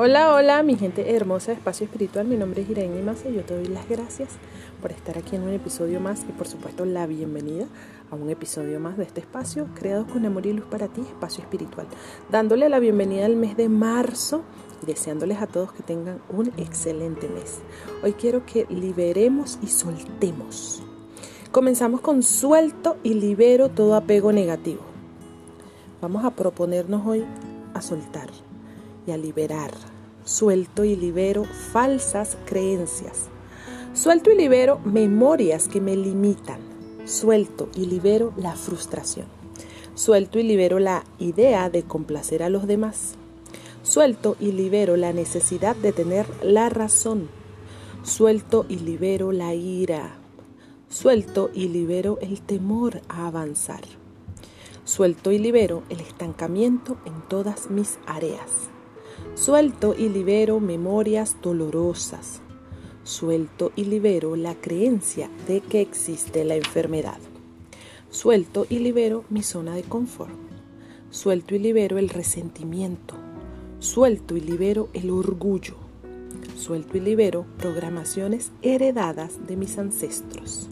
Hola, hola, mi gente hermosa de Espacio Espiritual. Mi nombre es Irene Massa y yo te doy las gracias por estar aquí en un episodio más y por supuesto la bienvenida a un episodio más de este espacio creado con amor y luz para ti, Espacio Espiritual. Dándole la bienvenida al mes de marzo y deseándoles a todos que tengan un excelente mes. Hoy quiero que liberemos y soltemos. Comenzamos con suelto y libero todo apego negativo. Vamos a proponernos hoy a soltar y a liberar. Suelto y libero falsas creencias. Suelto y libero memorias que me limitan. Suelto y libero la frustración. Suelto y libero la idea de complacer a los demás. Suelto y libero la necesidad de tener la razón. Suelto y libero la ira. Suelto y libero el temor a avanzar. Suelto y libero el estancamiento en todas mis áreas. Suelto y libero memorias dolorosas. Suelto y libero la creencia de que existe la enfermedad. Suelto y libero mi zona de confort. Suelto y libero el resentimiento. Suelto y libero el orgullo. Suelto y libero programaciones heredadas de mis ancestros.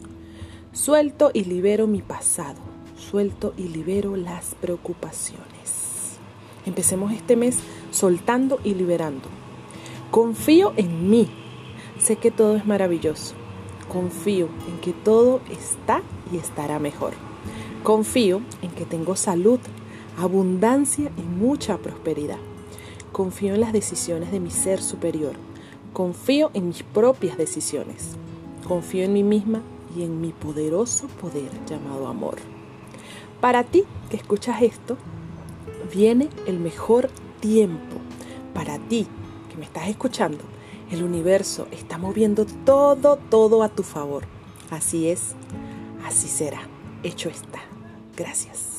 Suelto y libero mi pasado. Suelto y libero las preocupaciones. Empecemos este mes soltando y liberando. Confío en mí. Sé que todo es maravilloso. Confío en que todo está y estará mejor. Confío en que tengo salud, abundancia y mucha prosperidad. Confío en las decisiones de mi ser superior. Confío en mis propias decisiones. Confío en mí misma y en mi poderoso poder llamado amor. Para ti que escuchas esto, viene el mejor tiempo para ti que me estás escuchando. El universo está moviendo todo, todo a tu favor. Así es, así será. Hecho está. Gracias.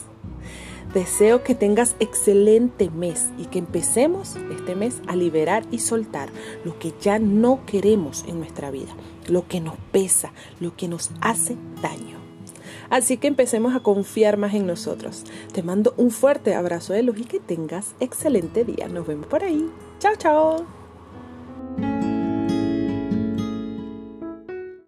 Deseo que tengas excelente mes y que empecemos este mes a liberar y soltar lo que ya no queremos en nuestra vida, lo que nos pesa, lo que nos hace daño. Así que empecemos a confiar más en nosotros. Te mando un fuerte abrazo de y que tengas excelente día. Nos vemos por ahí. Chao, chao.